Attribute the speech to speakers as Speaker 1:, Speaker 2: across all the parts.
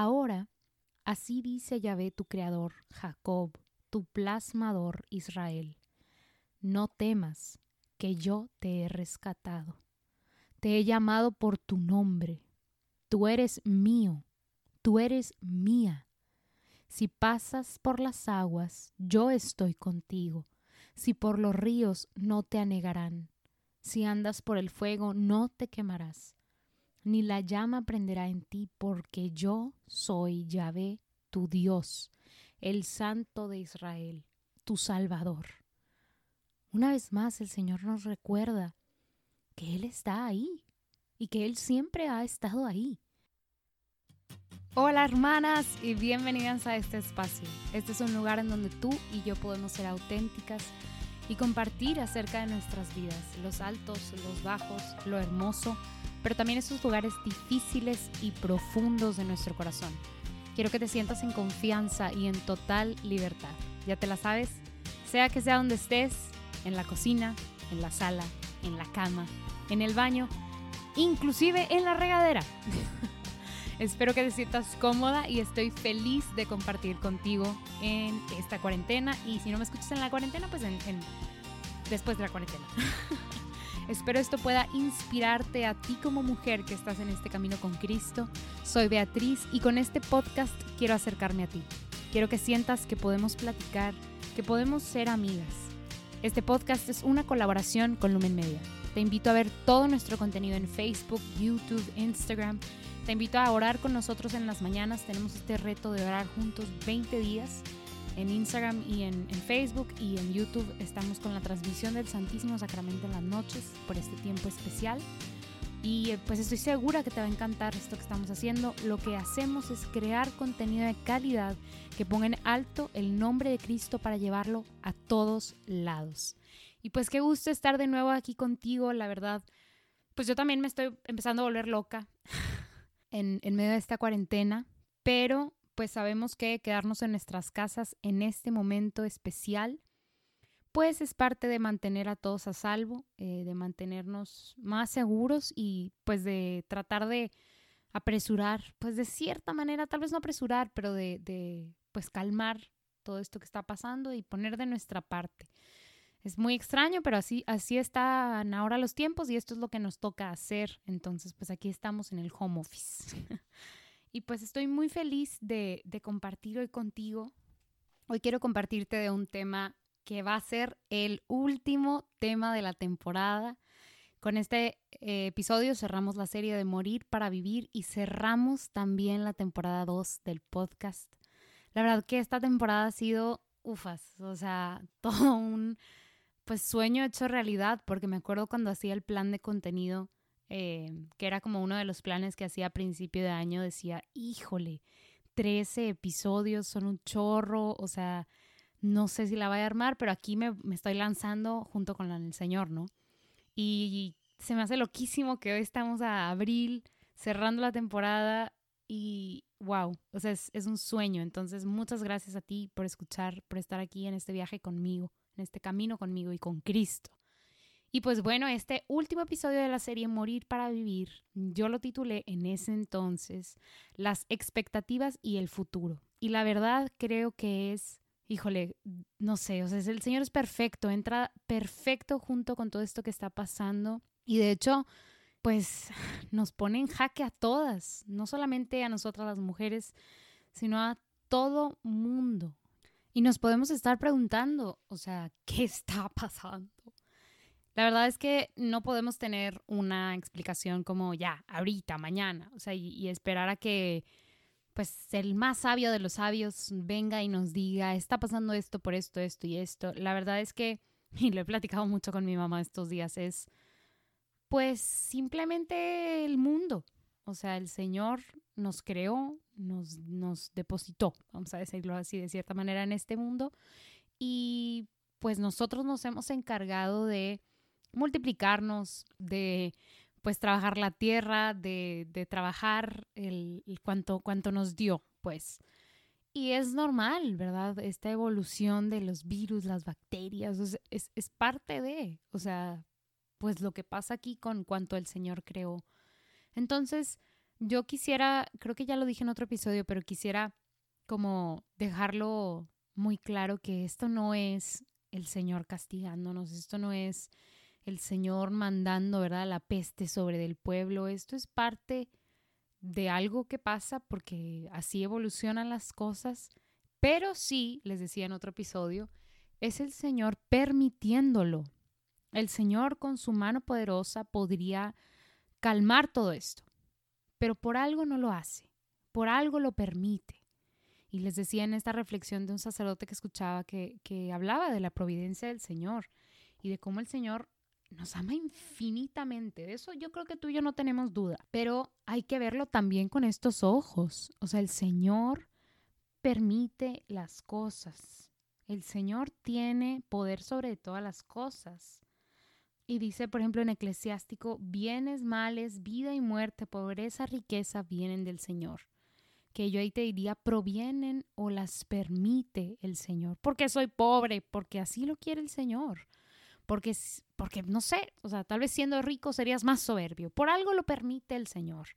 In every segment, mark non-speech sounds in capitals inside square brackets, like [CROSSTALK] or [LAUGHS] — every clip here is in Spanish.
Speaker 1: Ahora, así dice Yahvé tu creador, Jacob, tu plasmador, Israel. No temas, que yo te he rescatado. Te he llamado por tu nombre. Tú eres mío, tú eres mía. Si pasas por las aguas, yo estoy contigo. Si por los ríos, no te anegarán. Si andas por el fuego, no te quemarás. Ni la llama prenderá en ti, porque yo soy Yahvé, tu Dios, el Santo de Israel, tu Salvador. Una vez más el Señor nos recuerda que Él está ahí y que Él siempre ha estado ahí. Hola hermanas y bienvenidas a este espacio. Este es un lugar en donde tú y yo podemos ser auténticas y compartir acerca de nuestras vidas, los altos, los bajos, lo hermoso, pero también esos lugares difíciles y profundos de nuestro corazón. Quiero que te sientas en confianza y en total libertad. Ya te la sabes, sea que sea donde estés, en la cocina, en la sala, en la cama, en el baño, inclusive en la regadera. [LAUGHS] Espero que te sientas cómoda y estoy feliz de compartir contigo en esta cuarentena. Y si no me escuchas en la cuarentena, pues en, después de la cuarentena. [LAUGHS] Espero esto pueda inspirarte a ti como mujer que estás en este camino con Cristo. Soy Beatriz y con este podcast quiero acercarme a ti. Quiero que sientas que podemos platicar, que podemos ser amigas este podcast es una colaboración con Lumen Media. Te invito a ver todo nuestro contenido en Facebook, YouTube, Instagram. Te invito a orar con nosotros en las mañanas. Tenemos este reto de orar juntos 20 días en Instagram y en, Facebook y en YouTube. Estamos con la transmisión del Santísimo Sacramento en las noches por este tiempo especial. Y eh, pues estoy segura que te va a encantar esto que estamos haciendo. Lo que hacemos es crear contenido de calidad que ponga en alto el nombre de Cristo para llevarlo a todos lados. Y pues qué gusto estar de nuevo aquí contigo, la verdad. Pues yo también me estoy empezando a volver loca [LAUGHS] en, en medio de esta cuarentena, pero pues sabemos que quedarnos en nuestras casas en este momento especial pues es parte de mantener a todos a salvo, eh, de mantenernos más seguros y pues de tratar de apresurar, pues de cierta manera, tal vez no apresurar, pero de, de pues calmar todo esto que está pasando y poner de nuestra parte. Es muy extraño, pero así, así están ahora los tiempos y esto es lo que nos toca hacer. Entonces, pues aquí estamos en el home office. [LAUGHS] y pues estoy muy feliz de, compartir hoy contigo. Hoy quiero compartirte de un tema que va a ser el último tema de la temporada. Con este eh, episodio cerramos la serie de Morir para Vivir y cerramos también la temporada 2 del podcast. La verdad que esta temporada ha sido ufas, o sea, [LAUGHS] todo un pues sueño hecho realidad, porque me acuerdo cuando hacía el plan de contenido, eh, que era como uno de los planes que hacía a principio de año, decía, híjole, 13 episodios son un chorro, o sea, no sé si la voy a armar, pero aquí me, estoy lanzando junto con el Señor, ¿no? Y se me hace loquísimo que hoy estamos a abril, cerrando la temporada y wow, o sea, es, es un sueño. Entonces, muchas gracias a ti por escuchar, por estar aquí en este viaje conmigo, en este camino conmigo y con Cristo. Y pues bueno, este último episodio de la serie Morir para Vivir, yo lo titulé en ese entonces Las expectativas y el futuro. Y la verdad creo que es híjole, no sé, o sea, el Señor es perfecto, entra perfecto junto con todo esto que está pasando y de hecho, pues [LAUGHS] nos pone en jaque a todas, no solamente a nosotras las mujeres, sino a todo mundo. Y nos podemos estar preguntando, o sea, ¿qué está pasando? La verdad es que no podemos tener una explicación como ya, ahorita, mañana, o sea, y esperar a que pues el más sabio de los sabios venga y nos diga, está pasando esto por esto, esto y esto. La verdad es que, [LAUGHS] y lo he platicado mucho con mi mamá estos días, es pues simplemente el mundo. O sea, el Señor nos creó, nos, nos depositó, vamos a decirlo así de cierta manera, en este mundo. Y pues nosotros nos hemos encargado de multiplicarnos, de pues trabajar la tierra, de, de trabajar el, cuanto, cuanto nos dio, pues. Y es normal, ¿verdad? Esta evolución de los virus, las bacterias, es, es parte de, o sea, pues lo que pasa aquí con cuanto el Señor creó. Entonces, yo quisiera, creo que ya lo dije en otro episodio, pero quisiera como dejarlo muy claro que esto no es el Señor castigándonos, esto no es el Señor mandando, ¿verdad?, la peste sobre del pueblo, esto es parte de algo que pasa porque así evolucionan las cosas, pero sí, les decía en otro episodio, es el Señor permitiéndolo. El Señor con su mano poderosa podría calmar todo esto pero por algo no lo hace, por algo lo permite. Y les decía en esta reflexión de un sacerdote que escuchaba que, que hablaba de la providencia del Señor y de cómo el Señor nos ama infinitamente. De eso yo creo que tú y yo no tenemos duda. Pero hay que verlo también con estos ojos. O sea, el Señor permite las cosas. El Señor tiene poder sobre todas las cosas. Y dice, por ejemplo, en Eclesiástico, bienes, males, vida y muerte, pobreza, riqueza vienen del Señor. Que yo ahí te diría, provienen o las permite el Señor. Porque soy pobre, porque así lo quiere el Señor. Porque, porque no sé, o sea, tal vez siendo rico serías más soberbio. Por algo lo permite el Señor.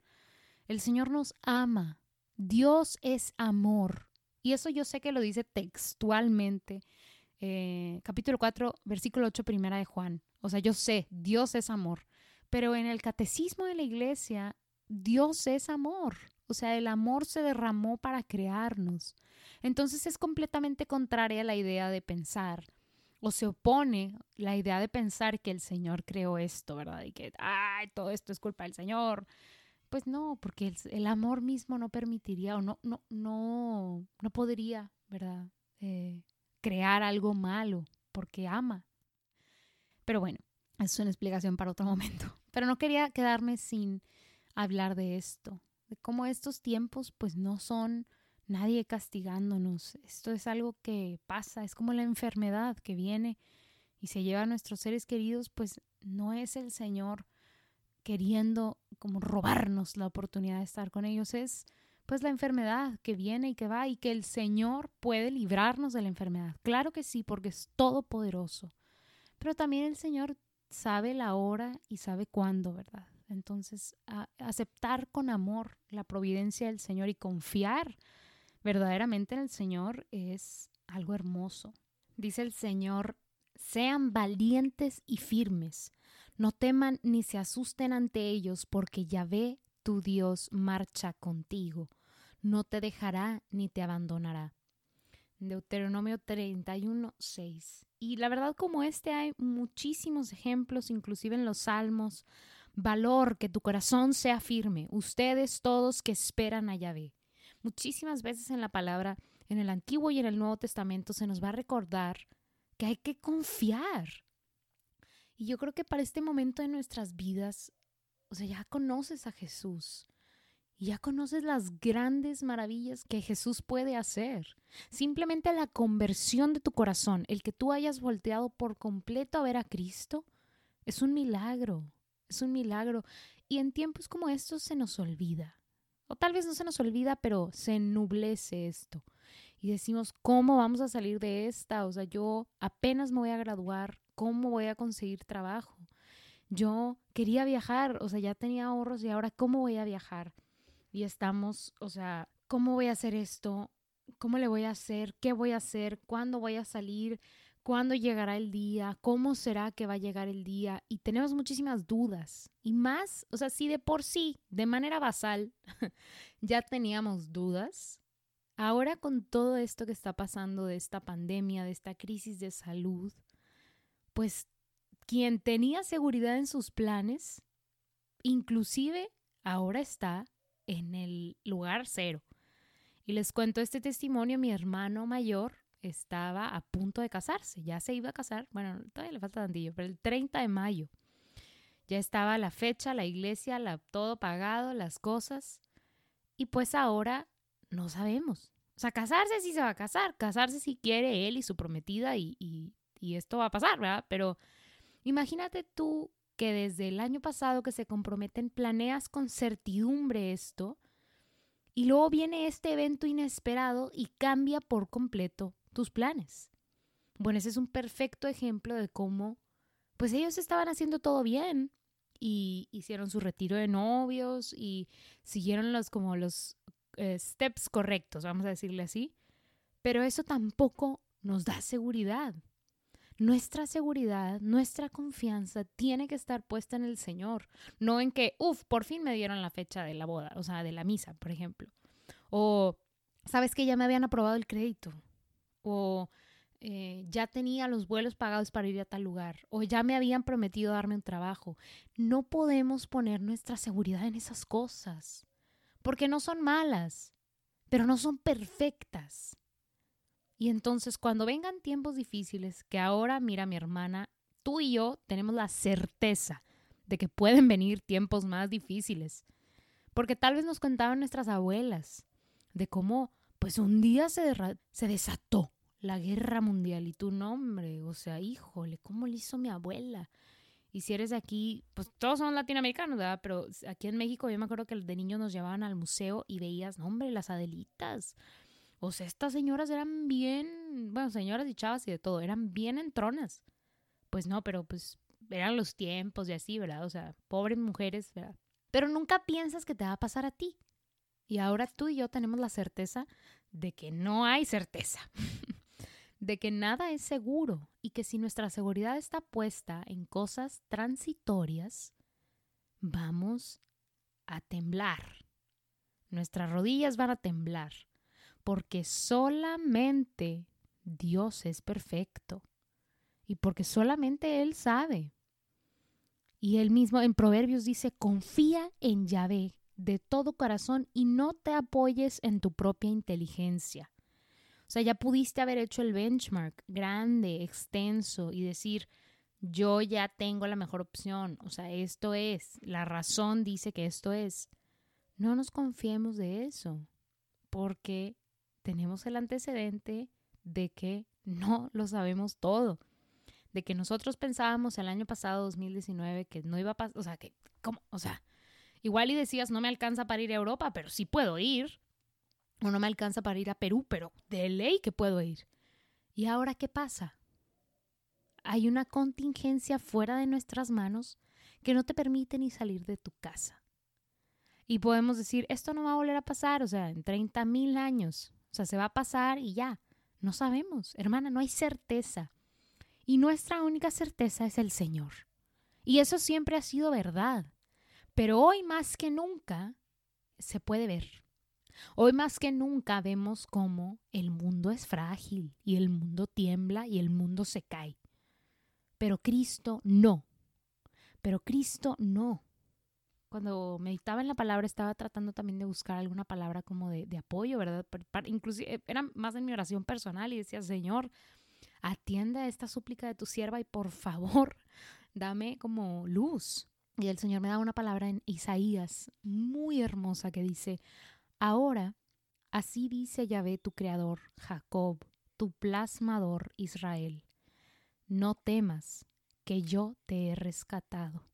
Speaker 1: El Señor nos ama. Dios es amor. Y eso yo sé que lo dice textualmente. Eh, capítulo 4, versículo 8, primera de Juan. O sea, yo sé, Dios es amor, pero en el catecismo de la iglesia, Dios es amor. O sea, el amor se derramó para crearnos. Entonces es completamente contraria a la idea de pensar, o se opone la idea de pensar que el Señor creó esto, ¿verdad? Y que, ay, todo esto es culpa del Señor. Pues no, porque el, amor mismo no permitiría o no, no, no, no podría, ¿verdad? Eh, crear algo malo, porque ama. Pero bueno, es una explicación para otro [LAUGHS] momento. Pero no quería quedarme sin hablar de esto, de cómo estos tiempos pues no son nadie castigándonos. Esto es algo que pasa, es como la enfermedad que viene y se lleva a nuestros seres queridos, pues no es el Señor queriendo como robarnos la oportunidad de estar con ellos, es pues la enfermedad que viene y que va y que el Señor puede librarnos de la enfermedad. Claro que sí, porque es todopoderoso. Pero también el Señor sabe la hora y sabe cuándo, ¿verdad? Entonces, aceptar con amor la providencia del Señor y confiar verdaderamente en el Señor es algo hermoso. Dice el Señor, sean valientes y firmes, no teman ni se asusten ante ellos, porque Yahvé, tu Dios, marcha contigo, no te dejará ni te abandonará. Deuteronomio 31, 6. Y la verdad como este hay muchísimos ejemplos, inclusive en los salmos. Valor, que tu corazón sea firme. Ustedes todos que esperan a Yahvé. Muchísimas veces en la palabra, en el Antiguo y en el Nuevo Testamento, se nos va a recordar que hay que confiar. Y yo creo que para este momento de nuestras vidas, o sea, ya conoces a Jesús y ya conoces las grandes maravillas que Jesús puede hacer. Simplemente la conversión de tu corazón, el que tú hayas volteado por completo a ver a Cristo, es un milagro, es un milagro. Y en tiempos como estos se nos olvida. O tal vez no se nos olvida, pero se ennublece esto. Y decimos, ¿cómo vamos a salir de esta? O sea, yo apenas me voy a graduar, ¿cómo voy a conseguir trabajo? Yo quería viajar, o sea, ya tenía ahorros y ahora ¿cómo voy a viajar? y estamos, o sea, ¿cómo voy a hacer esto? ¿Cómo le voy a hacer? ¿Qué voy a hacer? ¿Cuándo voy a salir? ¿Cuándo llegará el día? ¿Cómo será que va a llegar el día? Y tenemos muchísimas dudas. Y más, o sea, si de por sí, de manera basal, [LAUGHS] ya teníamos dudas, ahora con todo esto que está pasando de esta pandemia, de esta crisis de salud, pues quien tenía seguridad en sus planes, inclusive ahora está en el lugar cero. Y les cuento este testimonio, mi hermano mayor estaba a punto de casarse, ya se iba a casar, bueno, todavía le falta tantillo, pero el 30 de mayo. Ya estaba la fecha, la iglesia, la, todo pagado, las cosas. Y pues ahora no sabemos. O sea, casarse sí se va a casar, casarse si quiere él y su prometida y, y, y esto va a pasar, ¿verdad? Pero imagínate tú que desde el año pasado que se comprometen planeas con certidumbre esto y luego viene este evento inesperado y cambia por completo tus planes. Bueno, ese es un perfecto ejemplo de cómo pues ellos estaban haciendo todo bien y hicieron su retiro de novios y siguieron los como los eh, steps correctos, vamos a decirle así. Pero eso tampoco nos da seguridad. Nuestra seguridad, nuestra confianza tiene que estar puesta en el Señor, no en que, uff, por fin me dieron la fecha de la boda, o sea, de la misa, por ejemplo. O, sabes que ya me habían aprobado el crédito. O eh, ya tenía los vuelos pagados para ir a tal lugar o ya me habían prometido darme un trabajo. No podemos poner nuestra seguridad en esas cosas, porque no son malas, pero no son perfectas. Y entonces cuando vengan tiempos difíciles, que ahora, mira mi hermana, tú y yo tenemos la certeza de que pueden venir tiempos más difíciles, porque tal vez nos contaban nuestras abuelas de cómo, pues un día se, se desató la guerra mundial y tu nombre, o sea, híjole, ¿cómo le hizo mi abuela? Y si eres aquí, pues todos somos latinoamericanos, ¿verdad? Pero aquí en México yo me acuerdo que de niños nos llevaban al museo y veías, no, hombre, las Adelitas. O sea, estas señoras eran bien, bueno, señoras y chavas y de todo, eran bien entronas. Pues no, pero pues eran los tiempos y así, ¿verdad? O sea, pobres mujeres, ¿verdad? Pero nunca piensas que te va a pasar a ti. Y ahora tú y yo tenemos la certeza de que no hay certeza. [LAUGHS] de que nada es seguro y que si nuestra seguridad está puesta en cosas transitorias, vamos a temblar. Nuestras rodillas van a temblar, porque solamente Dios es perfecto y porque solamente Él sabe. Y Él mismo en Proverbios dice, confía en Yahvé de todo corazón y no te apoyes en tu propia inteligencia. O sea, ya pudiste haber hecho el benchmark grande, extenso y decir, yo ya tengo la mejor opción. O sea, esto es, la razón dice que esto es. No nos confiemos de eso, porque tenemos el antecedente de que no lo sabemos todo. De que nosotros pensábamos el año pasado, 2019, que no iba a pasar, o sea, que, ¿cómo? O sea, igual y decías, no me alcanza para ir a Europa, pero sí puedo ir o no me alcanza para ir a Perú, pero de ley que puedo ir. ¿Y ahora qué pasa? Hay una contingencia fuera de nuestras manos que no te permite ni salir de tu casa. Y podemos decir, esto no va a volver a pasar, o sea, en 30 mil años, o sea, se va a pasar y ya. No sabemos, hermana, no hay certeza. Y nuestra única certeza es el Señor. Y eso siempre ha sido verdad. Pero hoy más que nunca se puede ver. Hoy más que nunca vemos cómo el mundo es frágil y el mundo tiembla y el mundo se cae. Pero Cristo no. Pero Cristo no. Cuando meditaba en la palabra estaba tratando también de buscar alguna palabra como de, apoyo, ¿verdad? Inclusive eh, era más en mi oración personal y decía, Señor, atiende a esta súplica de tu sierva y por favor, [LAUGHS] dame como luz. Y el Señor me da una palabra en Isaías muy hermosa que dice, Ahora, así dice Yahvé tu creador, Jacob, tu plasmador, Israel. No temas, que yo te he rescatado.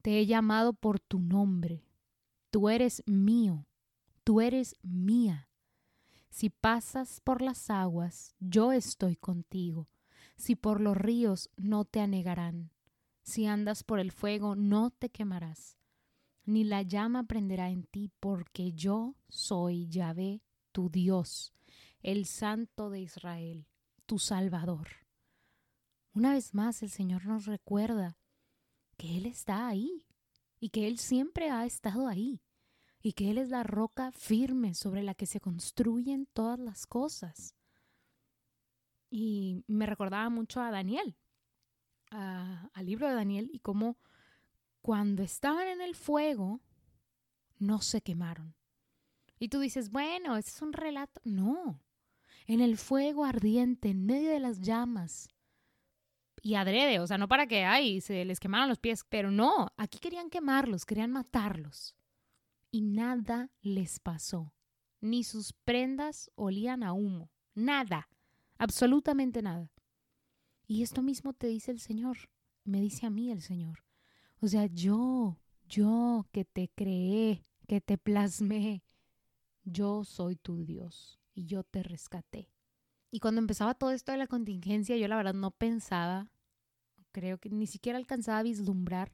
Speaker 1: Te he llamado por tu nombre. Tú eres mío, tú eres mía. Si pasas por las aguas, yo estoy contigo. Si por los ríos, no te anegarán. Si andas por el fuego, no te quemarás ni la llama prenderá en ti, porque yo soy Yahvé, tu Dios, el Santo de Israel, tu Salvador. Una vez más el Señor nos recuerda que Él está ahí y que Él siempre ha estado ahí y que Él es la roca firme sobre la que se construyen todas las cosas. Y me recordaba mucho a Daniel, al libro de Daniel y cómo cuando estaban en el fuego, no se quemaron. Y tú dices, bueno, ese es un relato. No, en el fuego ardiente, en medio de las llamas. Y adrede, o sea, no para que, ay, se les quemaran los pies, pero no, aquí querían quemarlos, querían matarlos. Y nada les pasó. Ni sus prendas olían a humo. Nada, absolutamente nada. Y esto mismo te dice el Señor, me dice a mí el Señor. O sea, yo, yo que te creé, que te plasmé, yo soy tu Dios y yo te rescaté. Y cuando empezaba todo esto de la contingencia, yo la verdad no pensaba, creo que ni siquiera alcanzaba a vislumbrar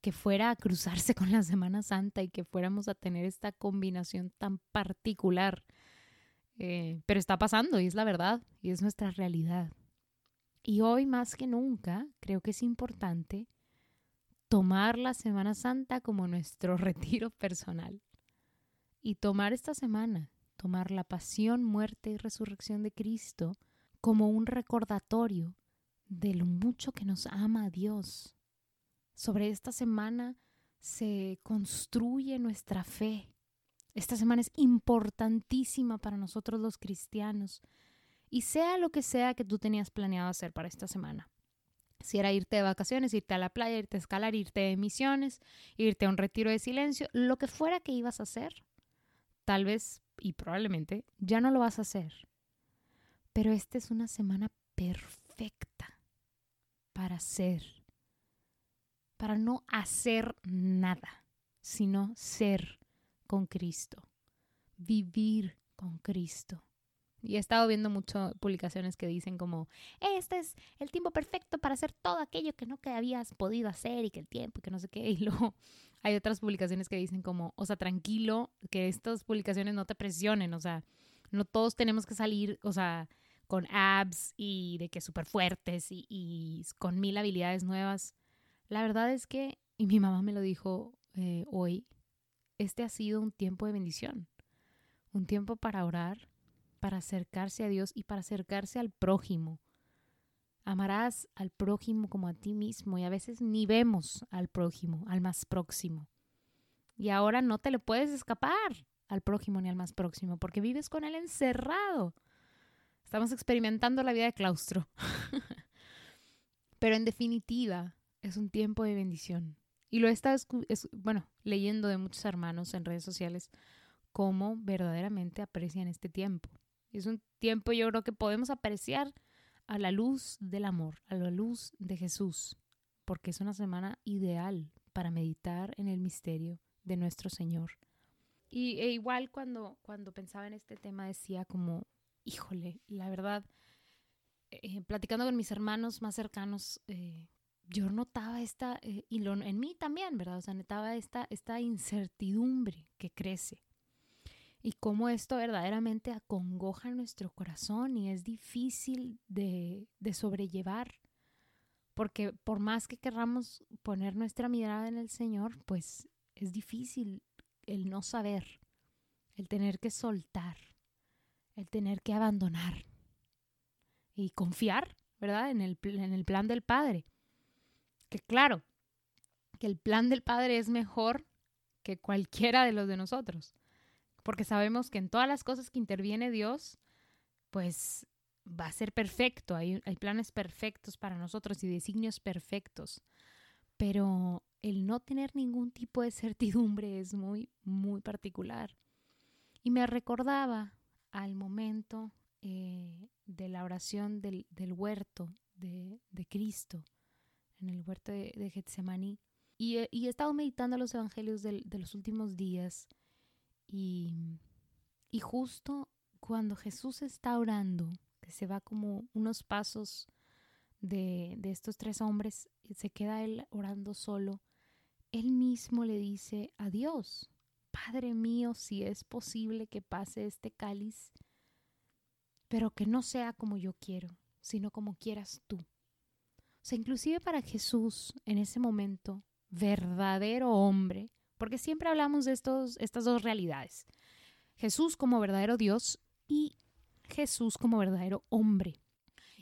Speaker 1: que fuera a cruzarse [LAUGHS] con la Semana Santa y que fuéramos a tener esta combinación tan particular. Eh, pero está pasando y es la verdad y es nuestra realidad. Y hoy más que nunca creo que es importante tomar la Semana Santa como nuestro [LAUGHS] retiro personal y tomar esta semana, tomar la pasión, muerte y resurrección de Cristo como un recordatorio de lo mucho que nos ama Dios. Sobre esta semana se construye nuestra fe. Esta semana es importantísima para nosotros los cristianos. Y sea lo que sea que tú tenías planeado hacer para esta semana. Si era irte de vacaciones, irte a la playa, irte a escalar, irte de misiones, irte a un retiro de silencio, lo que fuera que ibas a hacer, tal vez y probablemente ya no lo vas a hacer. Pero esta es una semana perfecta para ser, para no hacer nada, sino ser con Cristo, vivir con Cristo. Y he estado viendo muchas publicaciones que dicen como, este es el tiempo perfecto para hacer todo aquello que no que habías podido hacer y que el tiempo y que no sé qué. [LAUGHS] Y luego hay otras publicaciones que dicen como, o sea, tranquilo, que estas publicaciones no te presionen, o sea, no todos tenemos que salir, o sea, con abs y de que súper fuertes y, y, con mil habilidades nuevas. La verdad es que, y mi mamá me lo dijo eh, hoy, este ha sido un tiempo de bendición, un tiempo para orar, para acercarse a Dios y para acercarse al prójimo. Amarás al prójimo como a ti mismo y a veces ni vemos al prójimo, al más próximo. Y ahora no te le puedes escapar al prójimo ni al más próximo porque vives con él encerrado. Estamos experimentando la vida de claustro. [LAUGHS] Pero en definitiva, es un tiempo de bendición. Y lo he estado, bueno, leyendo de muchos hermanos en redes sociales cómo verdaderamente aprecian este tiempo. Es un tiempo yo creo que podemos apreciar a la luz del amor, a la luz de Jesús, porque es una semana ideal para meditar en el misterio de nuestro Señor. Y e igual cuando, cuando pensaba en este tema decía como, híjole, la verdad, eh, platicando con mis hermanos más cercanos, eh, yo notaba esta, eh, y lo, en mí también, ¿verdad? O sea, notaba esta, esta incertidumbre que crece y cómo esto verdaderamente acongoja nuestro corazón y es difícil de, de sobrellevar. Porque por más que querramos poner nuestra mirada en el Señor, pues es difícil el no saber, el tener que soltar, el tener que abandonar y confiar, ¿verdad? En el, en el plan del Padre. Que claro, que el plan del Padre es mejor que cualquiera de los de nosotros porque sabemos que en todas las cosas que interviene Dios, pues va a ser perfecto, hay, planes perfectos para nosotros y designios perfectos, pero el no tener ningún tipo de certidumbre es muy, muy particular. Y me recordaba al momento eh, de la oración del, del huerto de, de, Cristo, en el huerto de, de Getsemaní. Y, y, he estado meditando los evangelios de los últimos días y, justo cuando Jesús está orando, que se va como unos pasos de, de estos tres hombres, se queda él orando solo, él mismo le dice a Dios, Padre mío, si es posible que pase este cáliz, pero que no sea como yo quiero, sino como quieras tú. O sea, inclusive para Jesús en ese momento, verdadero hombre, porque siempre hablamos de estos, estas dos realidades. Jesús como verdadero Dios y Jesús como verdadero hombre.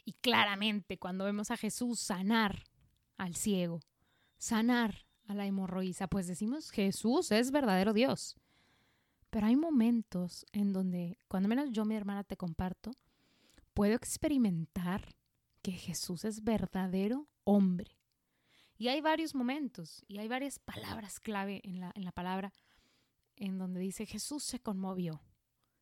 Speaker 1: Y claramente cuando vemos a Jesús sanar al ciego, sanar a la hemorroísa, pues decimos Jesús es verdadero Dios. Pero hay momentos en donde, cuando menos yo, mi hermana, te comparto, puedo experimentar que Jesús es verdadero hombre. Y hay varios momentos y hay varias palabras clave en la, en la palabra en donde dice Jesús se conmovió,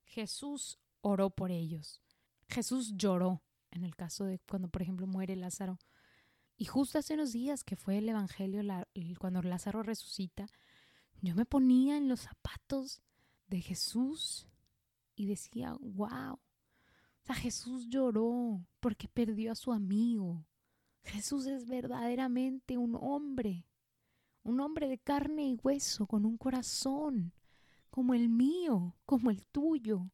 Speaker 1: Jesús oró por ellos, Jesús lloró en el caso de cuando, por ejemplo, muere Lázaro. Y justo hace unos días que fue el Evangelio, cuando Lázaro resucita, yo me ponía en los zapatos de Jesús y decía, wow, o sea, Jesús lloró porque perdió a su amigo, Jesús es verdaderamente un hombre, un hombre de carne y hueso, con un corazón como el mío, como el tuyo.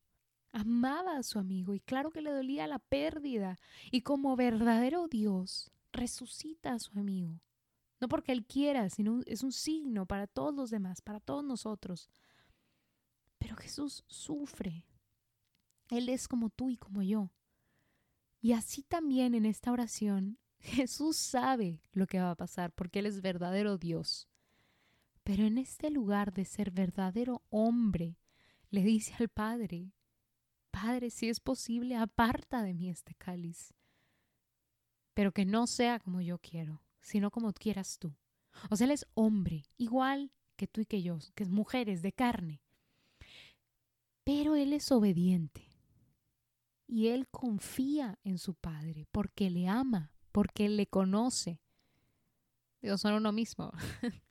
Speaker 1: Amaba a su amigo y claro que le dolía la pérdida y como verdadero Dios resucita a su amigo. No porque él quiera, sino es un signo para todos los demás, para todos nosotros. Pero Jesús sufre. Él es como tú y como yo. Y así también en esta oración, Jesús sabe lo que va a pasar porque Él es verdadero Dios. Pero en este lugar de ser verdadero hombre, le dice al Padre, Padre, si es posible, aparta de mí este cáliz, pero que no sea como yo quiero, sino como quieras tú. O sea, Él es hombre, igual que tú y que yo, que es mujeres de carne. Pero Él es obediente y Él confía en su Padre porque le ama, porque le conoce. Dios son uno mismo. [LAUGHS]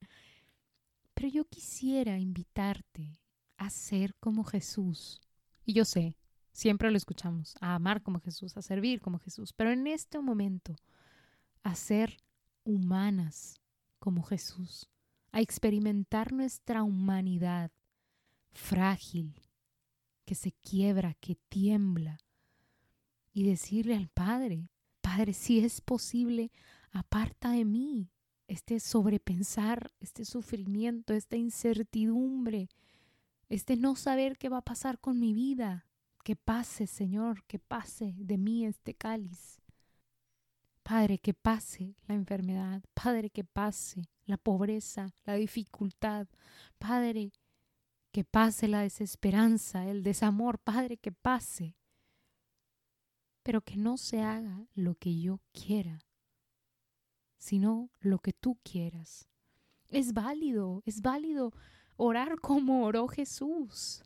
Speaker 1: Pero yo quisiera invitarte a ser como Jesús. Y yo sé, siempre lo escuchamos, a amar como Jesús, a servir como Jesús, pero en este momento, a ser humanas como Jesús, a experimentar nuestra humanidad frágil, que se quiebra, que tiembla, y decirle al Padre, Padre, si es posible, aparta de mí este sobrepensar, este sufrimiento, esta incertidumbre, este no saber qué va a pasar con mi vida. Que pase, Señor, que pase de mí este cáliz. Padre, que pase la enfermedad. Padre, que pase la pobreza, la dificultad. Padre, que pase la desesperanza, el desamor. Padre, que pase. Pero que no se haga lo que yo quiera, sino lo que tú quieras. Es válido, es válido orar como oró Jesús,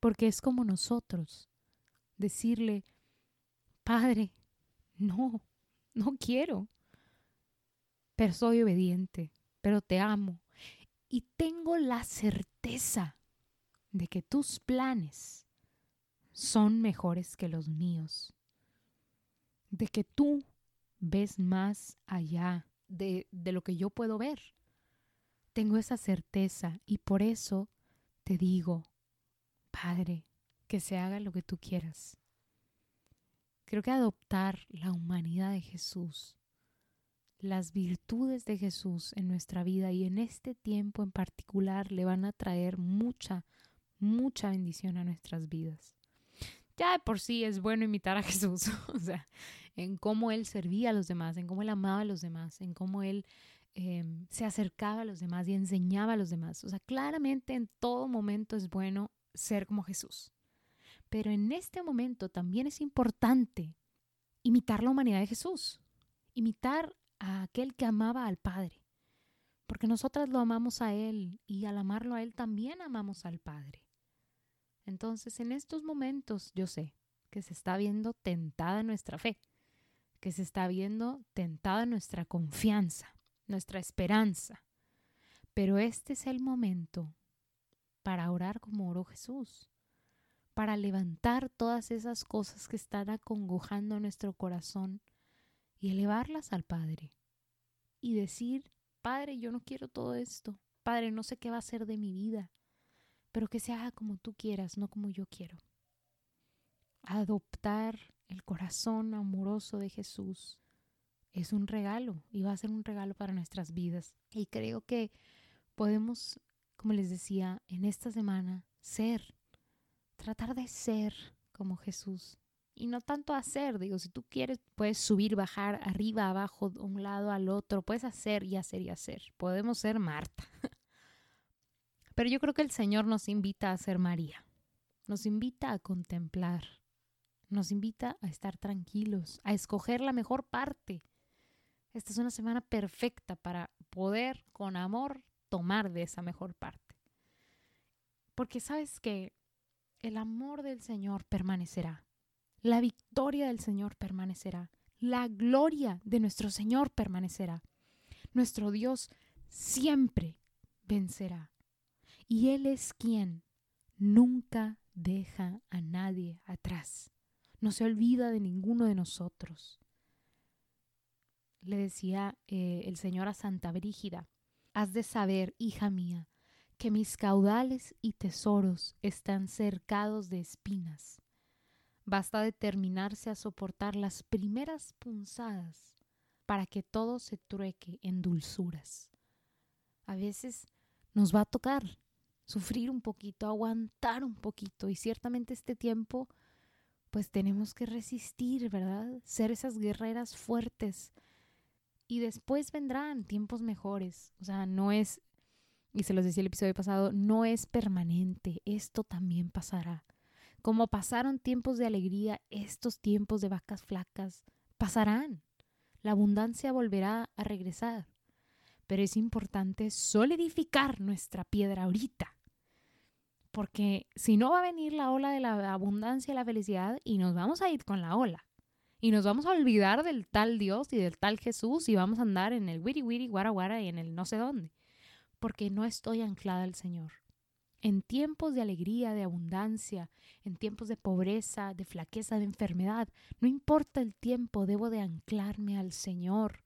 Speaker 1: porque es como nosotros, decirle, Padre, no, no quiero, pero soy obediente, pero te amo y tengo la certeza de que tus planes son mejores que los míos, de que tú ves más allá de, de lo que yo puedo ver. Tengo esa certeza y por eso te digo, Padre, que se haga lo que tú quieras. Creo que adoptar la humanidad de Jesús, las virtudes de Jesús en nuestra vida y en este tiempo en particular le van a traer mucha, mucha bendición a nuestras vidas. Ya de por sí es bueno imitar a [LAUGHS] Jesús, o sea, en cómo Él servía a los demás, en cómo Él amaba a los demás, en cómo Él em, se acercaba a los demás y enseñaba a los demás. O sea, claramente en todo momento es bueno ser como Jesús. Pero en este momento también es importante imitar la humanidad de Jesús, imitar a aquel que amaba al Padre, porque nosotras lo amamos a Él y al amarlo a Él también amamos al Padre. Entonces, en estos momentos yo sé que se está viendo tentada nuestra fe, que se está viendo tentada nuestra confianza, nuestra esperanza. Pero este es el momento para orar como oró Jesús, para levantar todas esas cosas que están acongojando nuestro corazón y elevarlas al Padre y decir, Padre, yo no quiero todo esto, Padre, no sé qué va a ser de mi vida, pero que se haga como tú quieras, no como yo quiero. Adoptar el corazón amoroso de Jesús es un regalo y va a ser un regalo para nuestras vidas. Y creo que podemos, como les decía, en esta semana ser, tratar de ser como Jesús. Y no tanto hacer, digo, si tú quieres, puedes subir, bajar, arriba, abajo, de un lado al otro, puedes hacer y hacer y hacer. Podemos ser Marta. [LAUGHS] Pero yo creo que el Señor nos invita a ser María, nos invita a contemplar, nos invita a estar tranquilos, a escoger la mejor parte. Esta es una semana perfecta para poder con amor tomar de esa mejor parte. Porque sabes que el amor del Señor permanecerá, la victoria del Señor permanecerá, la gloria de nuestro Señor permanecerá. Nuestro Dios siempre vencerá. Y Él es quien nunca deja a nadie atrás no se olvida de ninguno de nosotros. Le decía eh, el Señor a Santa Brígida, Has de saber, hija mía, que mis caudales y tesoros están cercados de espinas. Basta determinarse a soportar las primeras punzadas para que todo se trueque en dulzuras. A veces nos va a tocar sufrir un poquito, aguantar un poquito y ciertamente este tiempo pues tenemos que resistir, ¿verdad? Ser esas guerreras fuertes. Y después vendrán tiempos mejores. O sea, no es y se los decía el episodio pasado, no es permanente, esto también pasará. Como pasaron tiempos de alegría, estos tiempos de vacas flacas pasarán. La abundancia volverá a regresar. Pero es importante solidificar nuestra piedra ahorita. Porque si no va a venir la ola de la abundancia y la felicidad y nos vamos a ir con la ola. Y nos vamos a olvidar del tal Dios y del tal Jesús y vamos a andar en el wiri wiri, guara guara y en el no sé dónde porque no estoy anclada al Señor. En tiempos de alegría, de abundancia, en tiempos de pobreza, de flaqueza, de enfermedad, no importa el tiempo, debo de anclarme al Señor,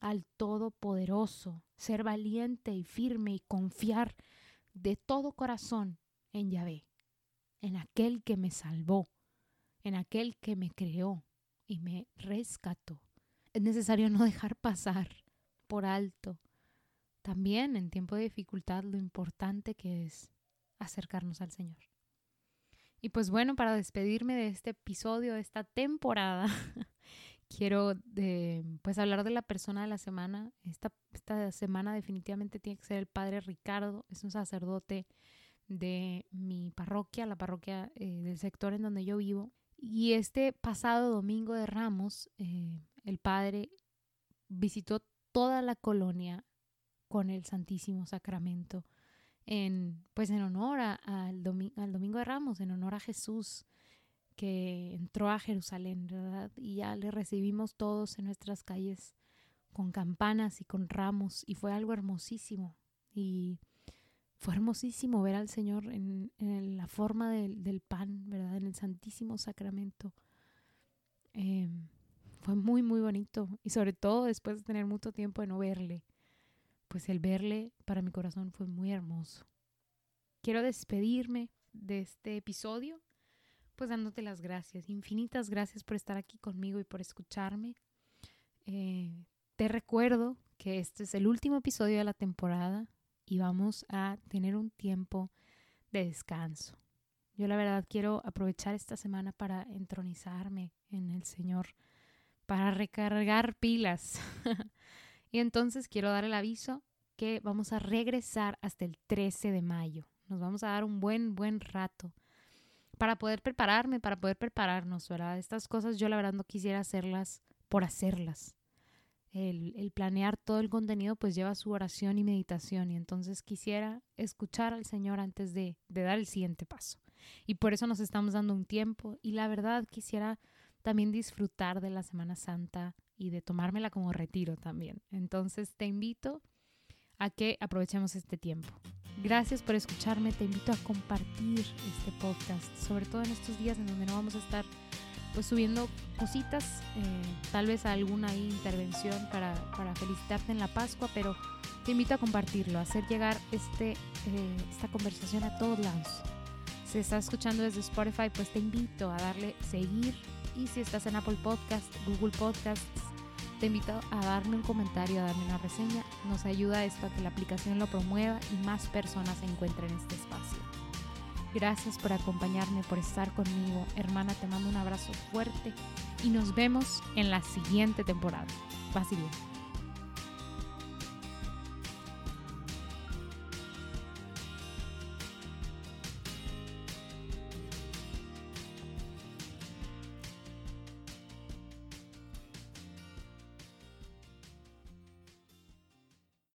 Speaker 1: al Todopoderoso, ser valiente y firme y confiar de todo corazón en Yahvé, en aquel que me salvó, en aquel que me creó y me rescató. Es necesario no dejar pasar por alto también en tiempo de dificultad lo importante que es acercarnos al Señor. Y pues bueno, para despedirme de este episodio, de esta temporada, [LAUGHS] quiero de, pues hablar de la persona de la semana. Esta, esta semana definitivamente tiene que ser el Padre Ricardo, es un sacerdote de mi parroquia, la parroquia eh, del sector en donde yo vivo. Y este pasado domingo de Ramos, eh, el Padre visitó toda la colonia con el Santísimo Sacramento, en, pues en honor al, al Domingo de Ramos, en honor a Jesús que entró a Jerusalén, ¿verdad? Y ya le recibimos todos en nuestras calles con campanas y con ramos y fue algo hermosísimo. Y fue hermosísimo ver al Señor en, la forma del, pan, ¿verdad? En el Santísimo Sacramento. Em, fue muy, muy bonito y sobre todo después de tener mucho tiempo de no verle pues el verle para mi corazón fue muy hermoso. Quiero despedirme de este episodio, pues dándote las gracias, infinitas gracias por estar aquí conmigo y por escucharme. Eh, te recuerdo que este es el último episodio de la temporada y vamos a tener un tiempo de descanso. Yo la verdad quiero aprovechar esta semana para entronizarme en el Señor, para recargar pilas. [LAUGHS] Y entonces quiero dar el aviso que vamos a regresar hasta el 13 de mayo. Nos vamos a dar un buen, buen rato para poder prepararme, para poder prepararnos, ¿verdad? Estas cosas yo la verdad no quisiera hacerlas por hacerlas. El, planear todo el contenido pues lleva su oración y meditación y entonces quisiera escuchar al Señor antes de, dar el siguiente paso. Y por eso nos estamos dando un tiempo y la verdad quisiera también disfrutar de la Semana Santa y de tomármela como retiro también. Entonces te invito a que aprovechemos este tiempo. Gracias por escucharme, te invito a compartir este podcast, sobre todo en estos días en donde no vamos a estar pues subiendo cositas, eh, tal vez alguna intervención para, para, felicitarte en la Pascua, pero te invito a compartirlo, a hacer llegar este, eh, esta conversación a todos lados. Si estás escuchando desde Spotify, pues te invito a darle seguir y si estás en Apple Podcast, Google Podcasts, te invito a darme un comentario, a darme una reseña. Nos ayuda esto a que la aplicación lo promueva y más personas encuentren este espacio. Gracias por acompañarme, por estar conmigo. Hermana, te mando un abrazo fuerte y nos vemos en la siguiente temporada. Paz